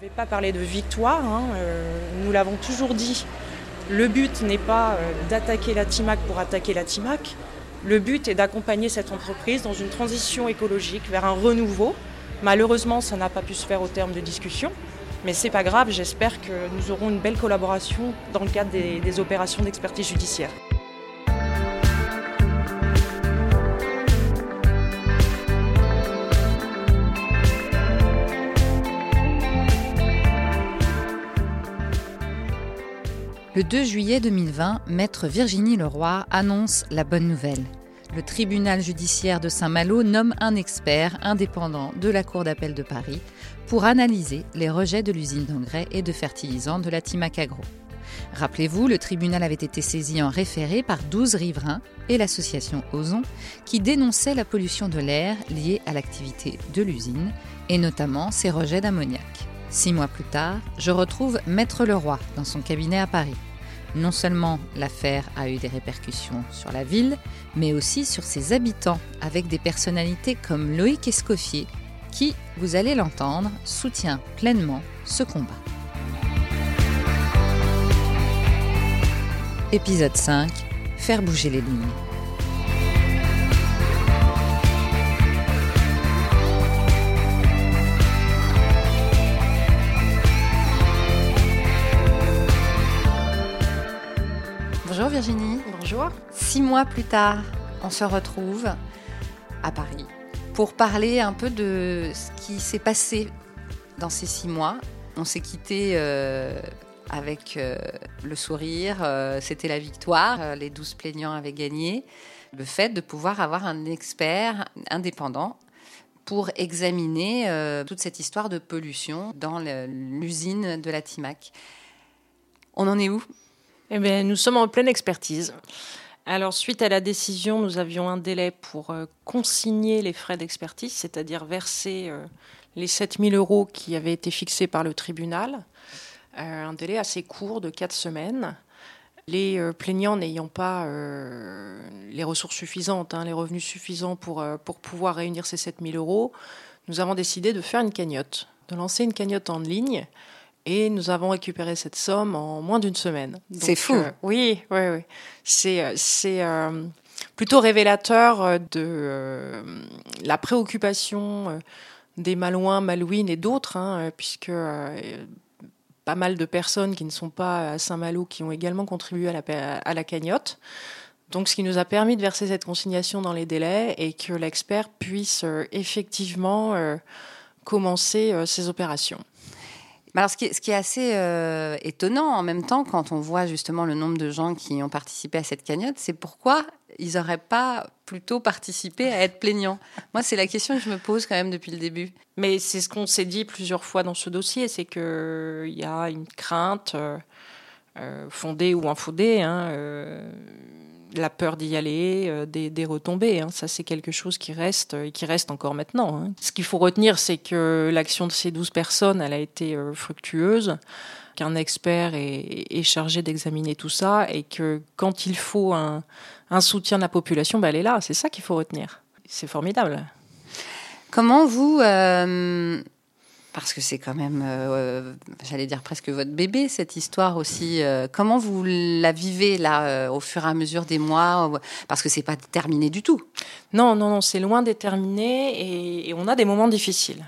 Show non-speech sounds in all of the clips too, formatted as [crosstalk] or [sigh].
Je ne vais pas parler de victoire, hein, nous l'avons toujours dit. Le but n'est pas d'attaquer la TIMAC pour attaquer la TIMAC. Le but est d'accompagner cette entreprise dans une transition écologique vers un renouveau. Malheureusement, ça n'a pas pu se faire au terme de discussions. Mais c'est pas grave, j'espère que nous aurons une belle collaboration dans le cadre des opérations d'expertise judiciaire. Le 2 juillet 2020, maître Virginie Leroy annonce la bonne nouvelle. Le tribunal judiciaire de Saint-Malo nomme un expert indépendant de la Cour d'appel de Paris pour analyser les rejets de l'usine d'engrais et de fertilisants de la Timac Agro. Rappelez-vous, le tribunal avait été saisi en référé par 12 riverains et l'association Ozon qui dénonçait la pollution de l'air liée à l'activité de l'usine et notamment ses rejets d'ammoniac. Six mois plus tard, je retrouve Maître Leroy dans son cabinet à Paris. Non seulement l'affaire a eu des répercussions sur la ville, mais aussi sur ses habitants, avec des personnalités comme Loïc Escoffier, qui, vous allez l'entendre, soutient pleinement ce combat. Épisode 5 Faire bouger les lignes. Virginie. Bonjour. Six mois plus tard, on se retrouve à Paris pour parler un peu de ce qui s'est passé dans ces six mois. On s'est quitté euh, avec euh, le sourire, euh, c'était la victoire, les douze plaignants avaient gagné. Le fait de pouvoir avoir un expert indépendant pour examiner toute cette histoire de pollution dans l'usine de la Timac. On en est où? Eh bien, nous sommes en pleine expertise. Alors, suite à la décision, nous avions un délai pour euh, consigner les frais d'expertise, c'est-à-dire verser euh, les 7000 euros qui avaient été fixés par le tribunal. Euh, un délai assez court de 4 semaines. Les plaignants n'ayant pas les ressources suffisantes, hein, les revenus suffisants pour, pouvoir réunir ces 7000 euros, nous avons décidé de faire une cagnotte, de lancer une cagnotte en ligne et nous avons récupéré cette somme en moins d'une semaine. C'est fou. Euh, oui, oui, oui. C'est, euh, c'est euh, plutôt révélateur de la préoccupation des Malouins, Malouines et d'autres, hein, puisque pas mal de personnes qui ne sont pas à Saint-Malo qui ont également contribué à la, à la cagnotte. Donc, ce qui nous a permis de verser cette consignation dans les délais et que l'expert puisse effectivement commencer ses opérations. Alors, ce qui est, assez euh, étonnant en même temps, quand on voit justement le nombre de gens qui ont participé à cette cagnotte, c'est pourquoi ils n'auraient pas plutôt participé à être plaignants? Moi, c'est la question que je me pose quand même depuis le début. Mais c'est ce qu'on s'est dit plusieurs fois dans ce dossier, c'est qu'il y a une crainte euh, euh, fondée ou infondée. Hein, la peur d'y aller, euh, des, retombées. Hein. Ça, c'est quelque chose qui reste et qui reste encore maintenant. Hein. Ce qu'il faut retenir, c'est que l'action de ces douze personnes, elle a été euh, fructueuse, qu'un expert est, chargé d'examiner tout ça et que quand il faut un, soutien de la population, bah, elle est là. C'est ça qu'il faut retenir. C'est formidable. Comment vous, euh, parce que c'est quand même, euh, j'allais dire presque votre bébé, cette histoire aussi. Euh, comment vous la vivez là, euh, au fur et à mesure des mois Parce que c'est pas terminé du tout. Non, non, non, c'est loin d'être terminé et, on a des moments difficiles.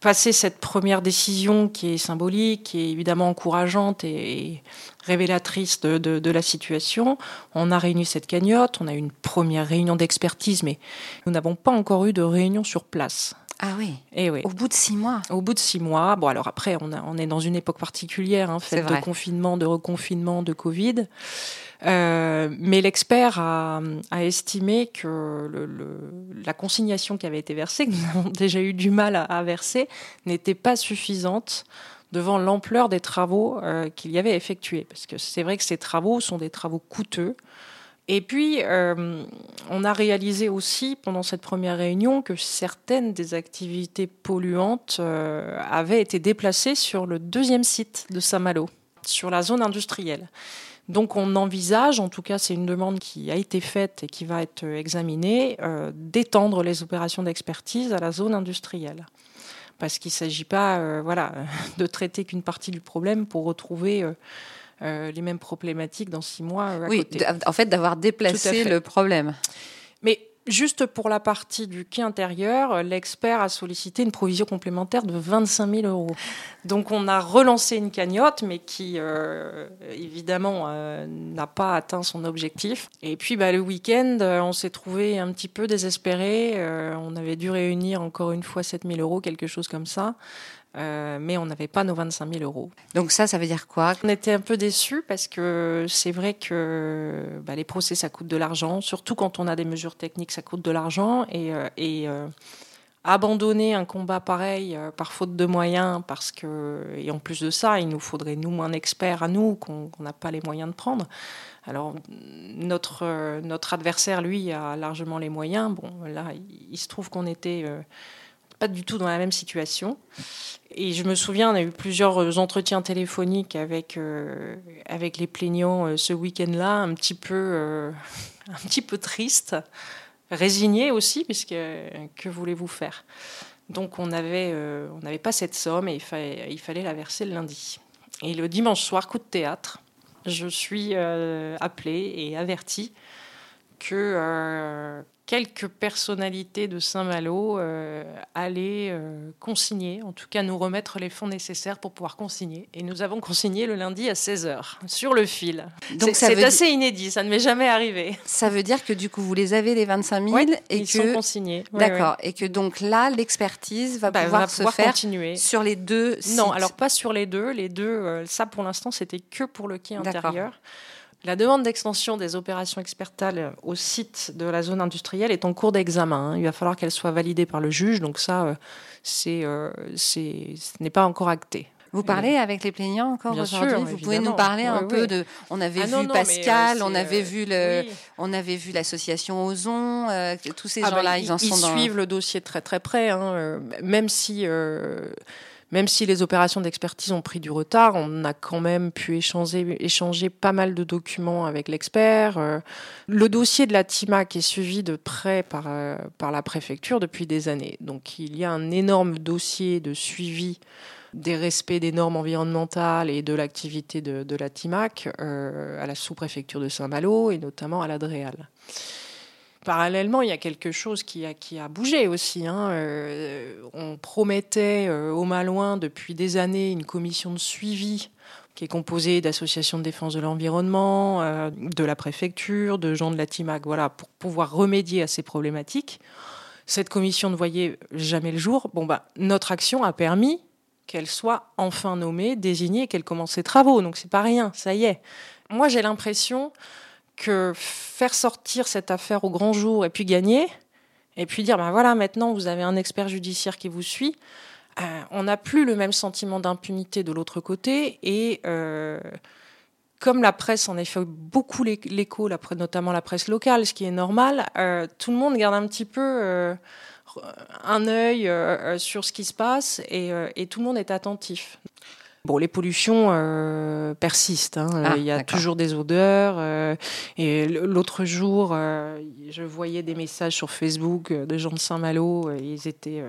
Passer cette première décision qui est symbolique, qui est évidemment encourageante et, révélatrice de, de, la situation, on a réuni cette cagnotte, on a eu une première réunion d'expertise, mais nous n'avons pas encore eu de réunion sur place. Ah oui. Et eh oui. Au bout de six mois. Au bout de six mois. Bon, alors après, on, on est dans une époque particulière, hein, faite de confinement, de reconfinement, de Covid. Euh, mais l'expert a, a, estimé que le, la consignation qui avait été versée, que nous [laughs] avons déjà eu du mal à, verser, n'était pas suffisante devant l'ampleur des travaux euh, qu'il y avait effectués. Parce que c'est vrai que ces travaux sont des travaux coûteux. Et puis, euh, on a réalisé aussi pendant cette première réunion que certaines des activités polluantes euh, avaient été déplacées sur le deuxième site de Saint-Malo, sur la zone industrielle. Donc on envisage, en tout cas c'est une demande qui a été faite et qui va être examinée, euh, d'étendre les opérations d'expertise à la zone industrielle. parce qu'il ne s'agit pas voilà, [laughs] de traiter qu'une partie du problème pour retrouver les mêmes problématiques dans six mois. À oui, en fait, d'avoir déplacé le problème. Mais Juste pour la partie du quai intérieur, l'expert a sollicité une provision complémentaire de 25 000 euros. Donc on a relancé une cagnotte, mais qui euh, évidemment euh, n'a pas atteint son objectif. Et puis bah, le week-end, euh, on s'est trouvé un petit peu désespéré. on avait dû réunir encore une fois 7 000 euros, quelque chose comme ça. Euh, mais on n'avait pas nos 25 000 euros. Donc ça, ça veut dire quoi? On était un peu déçus parce que c'est vrai que bah, les procès, ça coûte de l'argent, surtout quand on a des mesures techniques, ça coûte de l'argent. Et, euh, euh, abandonner un combat pareil par faute de moyens, parce que, et en plus de ça, il nous faudrait nous un expert à nous qu'on n'a pas les moyens de prendre. Alors notre, notre adversaire, lui, a largement les moyens. Bon, là, il, se trouve qu'on était pas du tout dans la même situation. Et je me souviens, on a eu plusieurs entretiens téléphoniques avec, euh, avec les plaignants euh, ce week-end-là, un petit peu, euh, [laughs] un petit peu triste, résigné aussi, puisque que voulez-vous faire? Donc on n'avait on n'avait pas cette somme et il fallait, il fallait la verser le lundi. Et le dimanche soir, coup de théâtre, je suis appelée et avertie que quelques personnalités de Saint-Malo euh, allaient euh, consigner, en tout cas nous remettre les fonds nécessaires pour pouvoir consigner. Et nous avons consigné le lundi à 16h, sur le fil. Donc c'est assez inédit, ça ne m'est jamais arrivé. Ça veut dire que du coup, vous les avez, les 25 000 et ils que... sont consignés. D'accord. Et que donc là, l'expertise va, bah, pouvoir se faire continuer. sur les deux sites. Non, alors pas sur les deux. Les deux, euh, ça pour l'instant, c'était que pour le quai intérieur. La demande d'extension des opérations expertales au site de la zone industrielle est en cours d'examen. Hein. Il va falloir qu'elle soit validée par le juge, donc ça, euh, c'est, euh, c'est, ce n'est pas encore acté. Vous parlez avec les plaignants encore aujourd'hui Vous pouvez nous parler un peu de. On avait ah vu Pascal, on avait vu le, on avait vu l'association Ozon. Euh, tous ces ah bah, gens-là, ils, en sont dans. Ils suivent le dossier très très près, hein, même si même si les opérations d'expertise ont pris du retard, on a quand même pu échanger, pas mal de documents avec l'expert. Euh, le dossier de la TIMAC est suivi de près par, euh, par la préfecture depuis des années. Donc il y a un énorme dossier de suivi des respects des normes environnementales et de l'activité de, la TIMAC euh, à la sous-préfecture de Saint-Malo et notamment à l'Adréal parallèlement, il y a quelque chose qui a, bougé aussi. Hein. Euh, on promettait euh, au Malouin depuis des années une commission de suivi qui est composée d'associations de défense de l'environnement, euh, de la préfecture, de gens de la TIMAC, voilà, pour pouvoir remédier à ces problématiques. Cette commission ne voyait jamais le jour. Bon, bah, notre action a permis qu'elle soit enfin nommée, désignée, qu'elle commence ses travaux. Donc c'est pas rien, ça y est. Moi, j'ai l'impression que faire sortir cette affaire au grand jour et puis gagner, et puis dire, ben voilà, maintenant vous avez un expert judiciaire qui vous suit, euh, on n'a plus le même sentiment d'impunité de l'autre côté, et euh, comme la presse en a fait beaucoup l'écho, notamment la presse locale, ce qui est normal, euh, tout le monde garde un petit peu un œil sur ce qui se passe et, et, tout le monde est attentif. Bon, les pollutions euh, persistent. Hein. Ah, il y a toujours des odeurs. Euh, et l'autre jour, euh, je voyais des messages sur Facebook de gens de Saint-Malo. ils étaient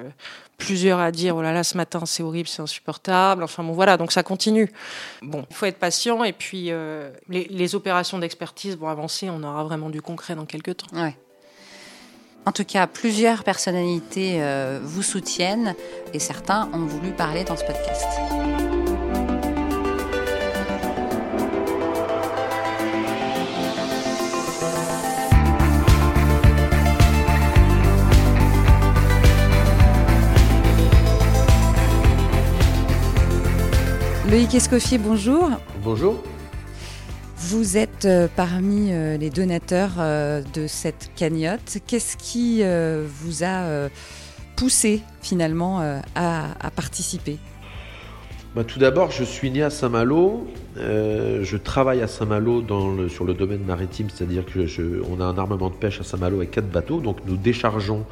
plusieurs à dire Oh là là, ce matin, c'est horrible, c'est insupportable. Enfin bon, voilà, donc ça continue. Bon, il faut être patient. Et puis, les, les, opérations d'expertise vont avancer. On aura vraiment du concret dans quelques temps. Ouais. En tout cas, plusieurs personnalités vous soutiennent et certains ont voulu parler dans ce podcast. Loïc Escoffier, bonjour. Bonjour. Vous êtes euh, parmi euh, les donateurs euh, de cette cagnotte. Qu'est-ce qui vous a poussé finalement à, participer? Bah, Tout d'abord, je suis né à Saint-Malo. je travaille à Saint-Malo sur le domaine maritime, c'est-à-dire qu'on a un armement de pêche à Saint-Malo avec quatre bateaux. Donc nous déchargeons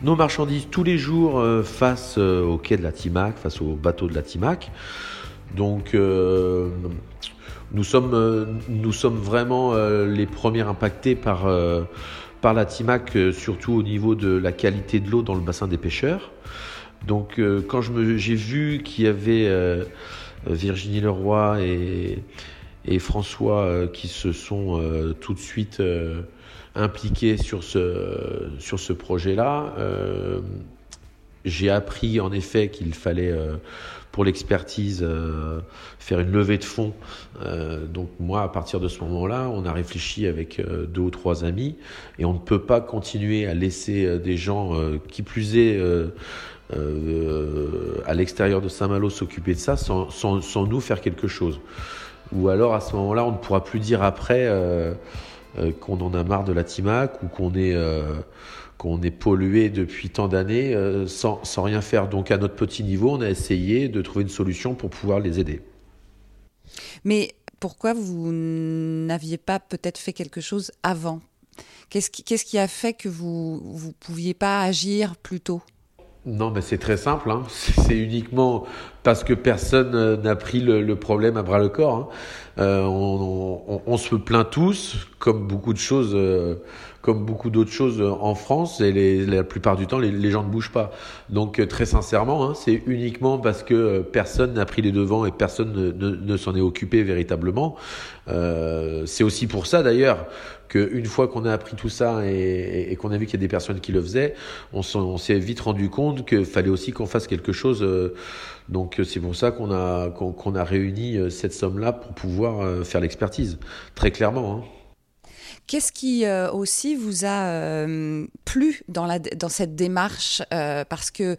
nos marchandises tous les jours face au quai de la Timac, face aux bateaux de la Timac. Donc euh, nous, sommes, euh, nous sommes vraiment euh, les premiers impactés par, par la TIMAC, surtout au niveau de la qualité de l'eau dans le bassin des pêcheurs. Donc quand j'ai vu qu'il y avait Virginie Leroy et, et François qui se sont tout de suite impliqués sur ce, sur ce projet-là, j'ai appris en effet qu'il fallait pour l'expertise, euh, faire une levée de fonds. Euh, donc moi, à partir de ce moment-là, on a réfléchi avec euh, deux ou trois amis, et on ne peut pas continuer à laisser des gens, qui plus est, à l'extérieur de Saint-Malo s'occuper de ça sans, sans, sans, nous faire quelque chose. Ou alors à ce moment-là, on ne pourra plus dire après qu'on en a marre de la TIMAC ou qu'on est qu'on est pollué depuis tant d'années euh, sans, sans, rien faire. Donc à notre petit niveau, on a essayé de trouver une solution pour pouvoir les aider. Mais pourquoi vous n'aviez pas peut-être fait quelque chose avant? Qu'est-ce qui, qui, a fait que vous ne pouviez pas agir plus tôt? Non, mais c'est très simple. Hein. [laughs] C'est uniquement parce que personne euh, n'a pris le, problème à bras le corps. Hein. Euh, on, se plaint tous, comme beaucoup de choses, euh, comme beaucoup d'autres choses en France, et la plupart du temps, les, gens ne bougent pas. Donc, très sincèrement, hein, c'est uniquement parce que personne n'a pris les devants et personne ne, s'en est occupé véritablement. c'est aussi pour ça, d'ailleurs, qu'une fois qu'on a appris tout ça et, qu'on a vu qu'il y a des personnes qui le faisaient, on, s'est vite rendu compte qu'il fallait aussi qu'on fasse quelque chose. Euh, donc c'est pour ça qu'on a, qu'on, a réuni euh, cette somme-là pour pouvoir euh, faire l'expertise, très clairement. Hein. Qu'est-ce qui aussi vous a plu dans, la, dans cette démarche Parce que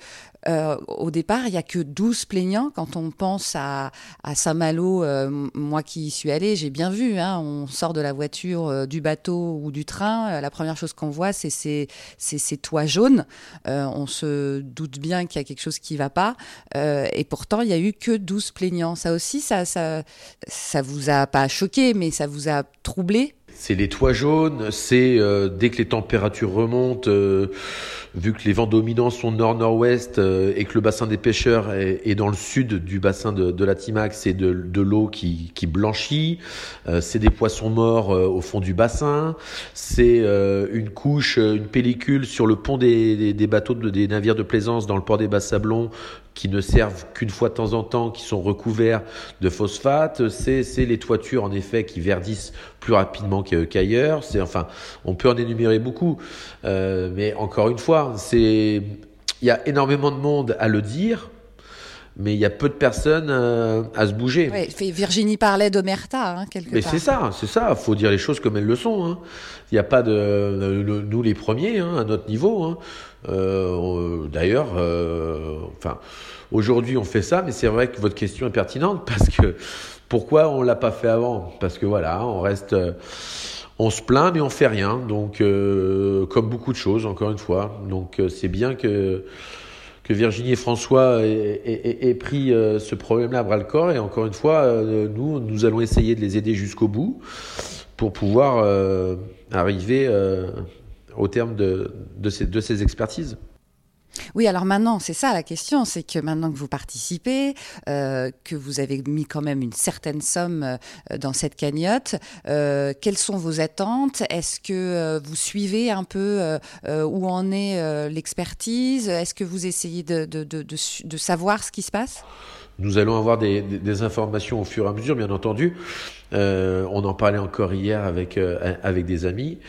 euh, au départ, il n'y a que 12 plaignants. Quand on pense à, Saint-Malo, euh, moi qui y suis allée, j'ai bien vu, hein, on sort de la voiture, euh, du bateau ou du train, la première chose qu'on voit, c'est ces, toits jaunes. on se doute bien qu'il y a quelque chose qui ne va pas. et pourtant, il n'y a eu que 12 plaignants. Ça aussi, ça, ça, ça vous a pas choqué, mais ça vous a troublé? C'est les toits jaunes, c'est dès que les températures remontent, vu que les vents dominants sont nord-nord-ouest euh, et que le bassin des pêcheurs est, dans le sud du bassin de, la Timac, c'est de, l'eau qui, blanchit, euh, c'est des poissons morts euh, au fond du bassin, c'est une couche, une pellicule sur le pont des, des bateaux, des navires de plaisance dans le port des Bas-Sablons qui ne servent qu'une fois de temps en temps, qui sont recouverts de phosphate. C'est les toitures, en effet, qui verdissent plus rapidement qu'ailleurs. C'est enfin, on peut en énumérer beaucoup, euh, mais encore une fois, c'est il y a énormément de monde à le dire, mais il y a peu de personnes euh, à se bouger. Virginie parlait d'Omerta, hein, quelque mais part. Mais c'est ça, c'est ça. faut dire les choses comme elles le sont. Hein. Il n'y a pas de, nous les premiers hein, à notre niveau. Hein. Euh, d'ailleurs, euh, enfin, aujourd'hui on fait ça, mais c'est vrai que votre question est pertinente [laughs] parce que pourquoi on l'a pas fait avant? Parce que voilà, on reste, on se plaint mais on fait rien. Donc, euh, comme beaucoup de choses, encore une fois. Donc, c'est bien que que Virginie et François aient, pris ce problème-là à bras le corps. Et encore une fois, nous, nous allons essayer de les aider jusqu'au bout pour pouvoir arriver au terme de ces expertises. Oui, alors maintenant, c'est ça la question, c'est que maintenant que vous participez, euh, que vous avez mis quand même une certaine somme euh, dans cette cagnotte, euh, quelles sont vos attentes? Est-ce que vous suivez un peu où en est l'expertise? Est-ce que vous essayez de, savoir ce qui se passe? Nous allons avoir des, informations au fur et à mesure, bien entendu. Euh, on en parlait encore hier avec, euh, avec des amis.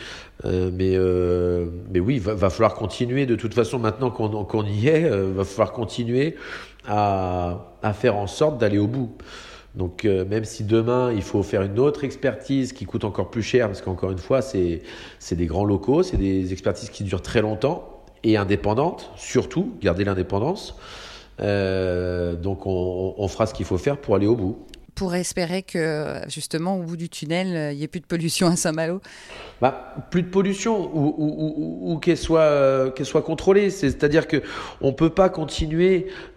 Euh, mais, mais oui, va, va falloir continuer. De toute façon, maintenant qu'on y est, va falloir continuer à, à faire en sorte d'aller au bout. Donc même si demain il faut faire une autre expertise qui coûte encore plus cher, parce qu'encore une fois c'est des grands locaux, c'est des expertises qui durent très longtemps et indépendantes, surtout, garder l'indépendance. donc on, on fera ce qu'il faut faire pour aller au bout pour espérer que, justement, au bout du tunnel, il n'y ait plus de pollution à Saint-Malo bah, Plus de pollution ou, qu'elle soit, euh, soit contrôlée. C'est-à-dire que on peut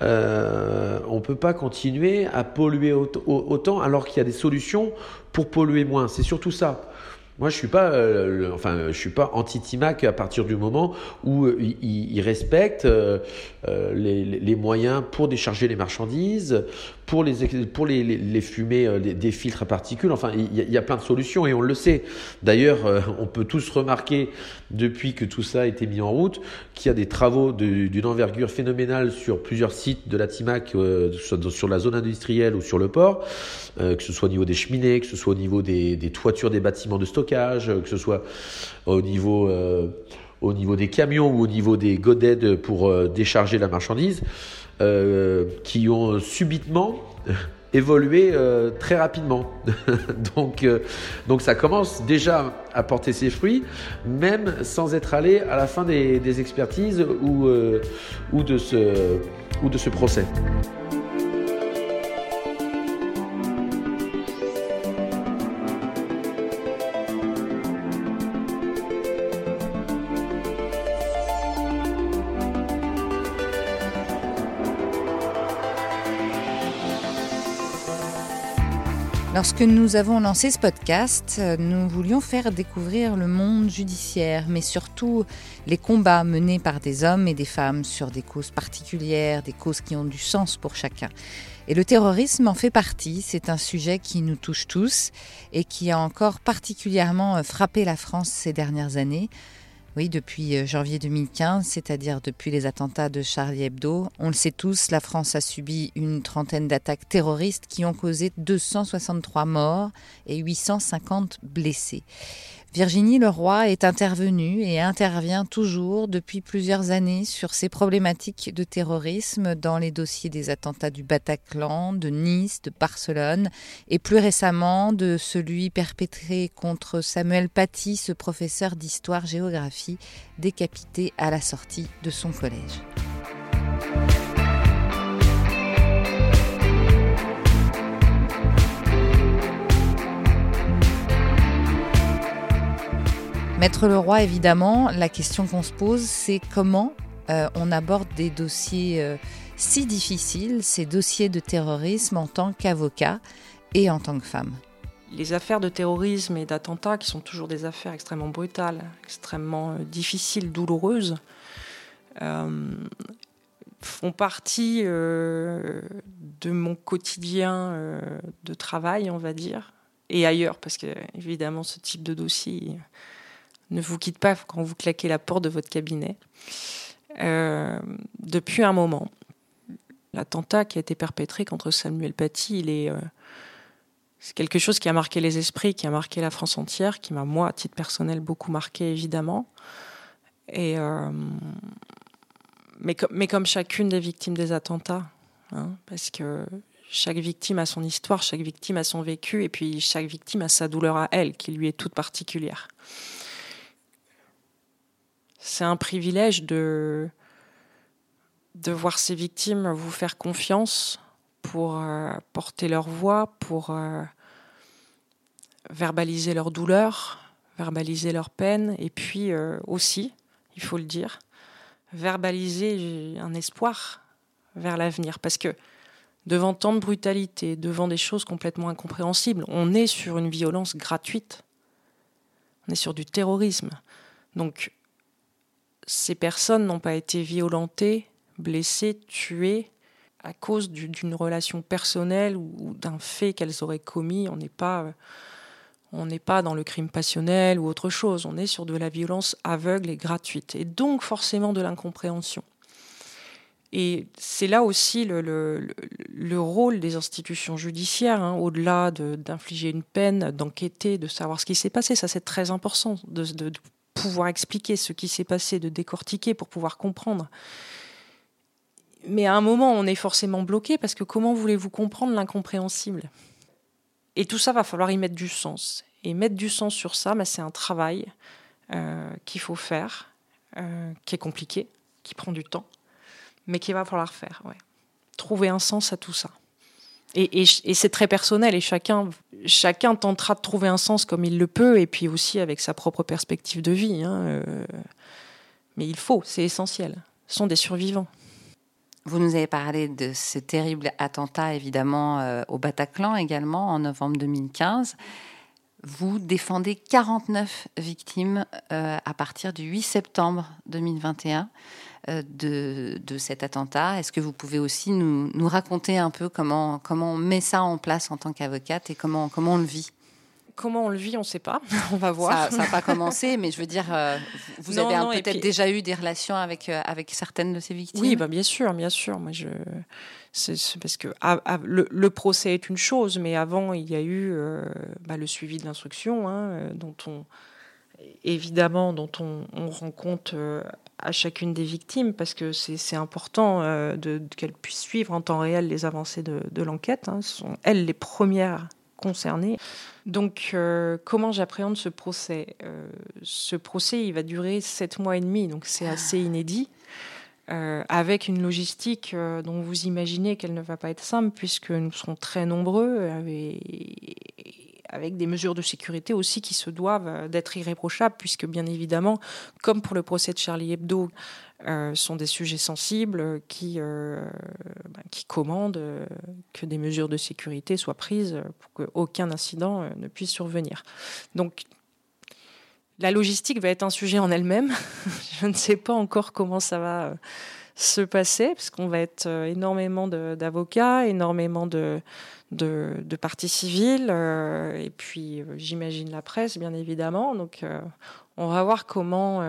euh, peut pas continuer à polluer autant alors qu'il y a des solutions pour polluer moins. C'est surtout ça. Moi, je suis pas, euh, enfin, je suis pas anti-Timac à partir du moment où euh, il, respecte euh, les, moyens pour décharger les marchandises, pour les pour les, fumer des, filtres à particules. Enfin, il y, a, plein de solutions et on le sait. D'ailleurs, on peut tous remarquer depuis que tout ça a été mis en route qu'il y a des travaux d'une envergure phénoménale sur plusieurs sites de la Timac, sur, la zone industrielle ou sur le port, que ce soit au niveau des cheminées, que ce soit au niveau des, des toitures des bâtiments de stockage euh, que ce soit au niveau, euh, au niveau des camions ou au niveau des godets pour euh, décharger la marchandise, qui ont subitement [laughs] évolué très rapidement. [laughs] donc, donc ça commence déjà à porter ses fruits, même sans être allé à la fin des, expertises ou, ou, de ce, ou de ce procès. Lorsque nous avons lancé ce podcast, nous voulions faire découvrir le monde judiciaire, mais surtout les combats menés par des hommes et des femmes sur des causes particulières, des causes qui ont du sens pour chacun. Et le terrorisme en fait partie, c'est un sujet qui nous touche tous et qui a encore particulièrement frappé la France ces dernières années. Oui, depuis euh, janvier 2015, c'est-à-dire depuis les attentats de Charlie Hebdo. On le sait tous, la France a subi une trentaine d'attaques terroristes qui ont causé 263 morts et 850 blessés. Virginie Leroy est intervenue et intervient toujours depuis plusieurs années sur ces problématiques de terrorisme dans les dossiers des attentats du Bataclan, de Nice, de Barcelone et plus récemment de celui perpétré contre Samuel Paty, ce professeur d'histoire-géographie décapité à la sortie de son collège. Maître Leroy, évidemment, la question qu'on se pose, c'est comment euh, on aborde des dossiers euh, si difficiles, ces dossiers de terrorisme en tant qu'avocat et en tant que femme. Les affaires de terrorisme et d'attentats, qui sont toujours des affaires extrêmement brutales, extrêmement euh, difficiles, douloureuses, font partie de mon quotidien de travail, on va dire, et ailleurs, parce que évidemment, ce type de dossier ne vous quitte pas quand vous claquez la porte de votre cabinet. Euh, depuis un moment, l'attentat qui a été perpétré contre Samuel Paty, est, euh, c'est quelque chose qui a marqué les esprits, qui a marqué la France entière, qui m'a moi, à titre personnel, beaucoup marqué évidemment. Euh, mais, mais, comme chacune des victimes des attentats, hein, parce que chaque victime a son histoire, chaque victime a son vécu, et puis chaque victime a sa douleur à elle, qui lui est toute particulière c'est un privilège de, de voir ces victimes vous faire confiance pour euh, porter leur voix, pour euh, verbaliser leur douleur, verbaliser leur peine, et puis euh, aussi, il faut le dire, verbaliser un espoir vers l'avenir. Parce que devant tant de brutalité, devant des choses complètement incompréhensibles, on est sur une violence gratuite. On est sur du terrorisme. Donc ces personnes n'ont pas été violentées, blessées, tuées à cause d'une relation personnelle ou, d'un fait qu'elles auraient commis. On n'est pas, pas dans le crime passionnel ou autre chose. On est sur de la violence aveugle et gratuite, et donc forcément de l'incompréhension. Et c'est là aussi le, le, rôle des institutions judiciaires, hein, au-delà d'infliger une peine, d'enquêter, de savoir ce qui s'est passé. Ça, c'est très important pouvoir expliquer ce qui s'est passé, de décortiquer pour pouvoir comprendre. Mais à un moment, on est forcément bloqué parce que comment voulez-vous comprendre l'incompréhensible? Et tout ça, va falloir y mettre du sens. Et mettre du sens sur ça, bah, c'est un travail euh, qu'il faut faire, euh, qui est compliqué, qui prend du temps, mais qu'il va falloir faire. Trouver un sens à tout ça. Et, c'est très personnel et chacun, chacun tentera de trouver un sens comme il le peut et puis aussi avec sa propre perspective de vie. Hein, euh. mais il faut, c'est essentiel. Ce sont des survivants. Vous nous avez parlé de ce terrible attentat, évidemment, euh, au Bataclan également, en novembre 2015. Vous défendez 49 victimes à partir du 8 septembre 2021 de, de, cet attentat. Est-ce que vous pouvez aussi nous, nous, raconter un peu comment, comment on met ça en place en tant qu'avocate et comment, comment on le vit? Comment on le vit, on ne sait pas. [laughs] on va voir. Ça n'a pas commencé, mais je veux dire, euh, vous avez peut-être déjà eu des relations avec, euh, avec certaines de ces victimes? Oui, bah, bien sûr, bien sûr. Moi, je, c'est, parce que le, procès est une chose, mais avant, il y a eu euh, bah, le suivi de l'instruction, hein, dont on évidemment dont on, rend compte à chacune des victimes parce que c'est important de, qu'elles puissent suivre en temps réel les avancées de, de l'enquête. Hein. Ce sont elles les premières concernées. Donc, euh, comment j'appréhende ce procès euh, Ce procès, il va durer sept mois et demi, donc c'est assez inédit. Euh, avec une logistique dont vous imaginez qu'elle ne va pas être simple, puisque nous serons très nombreux, avec des mesures de sécurité aussi qui se doivent d'être irréprochables, puisque bien évidemment, comme pour le procès de Charlie Hebdo, euh, sont des sujets sensibles qui, euh, ben, qui commandent euh, que des mesures de sécurité soient prises pour qu'aucun incident ne puisse survenir. Donc, la logistique va être un sujet en elle-même. [laughs] Je ne sais pas encore comment ça va se passer, parce qu'on va être énormément d'avocats, énormément de, de, de parties civiles, et puis j'imagine la presse, bien évidemment. Donc, on va voir comment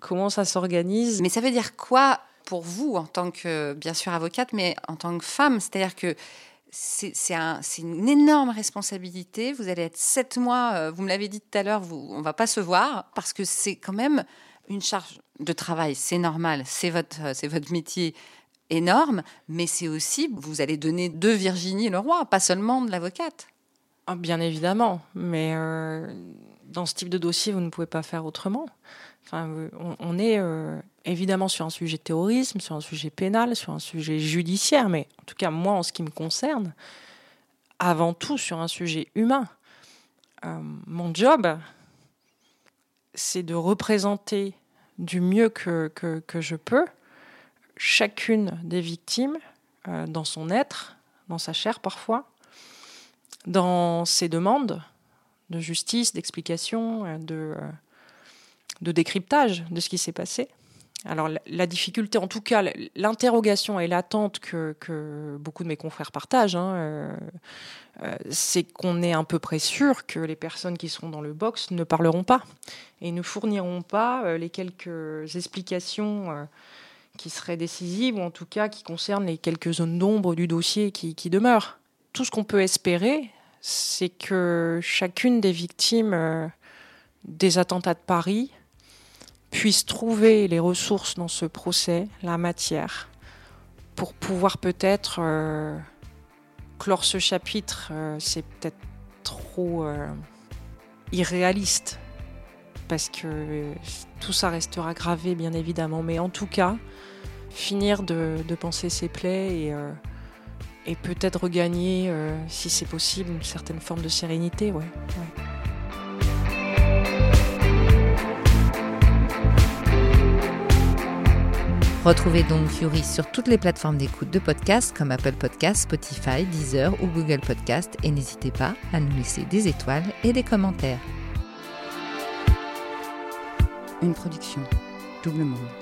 comment ça s'organise. Mais ça veut dire quoi pour vous en tant que, bien sûr, avocate, mais en tant que femme? C'est-à-dire que c'est un, une énorme responsabilité. Vous allez être sept mois, euh, vous me l'avez dit tout à l'heure, on va pas se voir parce que c'est quand même une charge de travail. C'est normal, c'est votre, c'est votre métier énorme, mais c'est aussi, vous allez donner de Virginie le roi, pas seulement de l'avocate. Ah, bien évidemment, mais euh, dans ce type de dossier, vous ne pouvez pas faire autrement. Enfin, on, est euh, évidemment sur un sujet de terrorisme, sur un sujet pénal, sur un sujet judiciaire, mais en tout cas, moi, en ce qui me concerne, avant tout sur un sujet humain. Euh, mon job, c'est de représenter du mieux que, je peux chacune des victimes euh, dans son être, dans sa chair parfois, dans ses demandes de justice, d'explication, de de décryptage de ce qui s'est passé. Alors la, difficulté, en tout cas l'interrogation et l'attente que, beaucoup de mes confrères partagent, hein, euh, euh, c'est qu'on est à peu près sûr que les personnes qui seront dans le box ne parleront pas et ne fourniront pas euh, les quelques explications qui seraient décisives ou en tout cas qui concernent les quelques zones d'ombre du dossier qui, qui demeurent. Tout ce qu'on peut espérer, c'est que chacune des victimes des attentats de Paris puisse trouver les ressources dans ce procès, la matière, pour pouvoir peut-être euh, clore ce chapitre. Euh, c'est peut-être trop euh, irréaliste, parce que tout ça restera gravé, bien évidemment. Mais en tout cas, finir de, penser ses plaies et, et peut-être regagner, si c'est possible, une certaine forme de sérénité. ouais. Retrouvez donc Fury sur toutes les plateformes d'écoute de podcasts comme Apple Podcasts, Spotify, Deezer ou Google Podcasts et n'hésitez pas à nous laisser des étoiles et des commentaires. Une production Double Monde.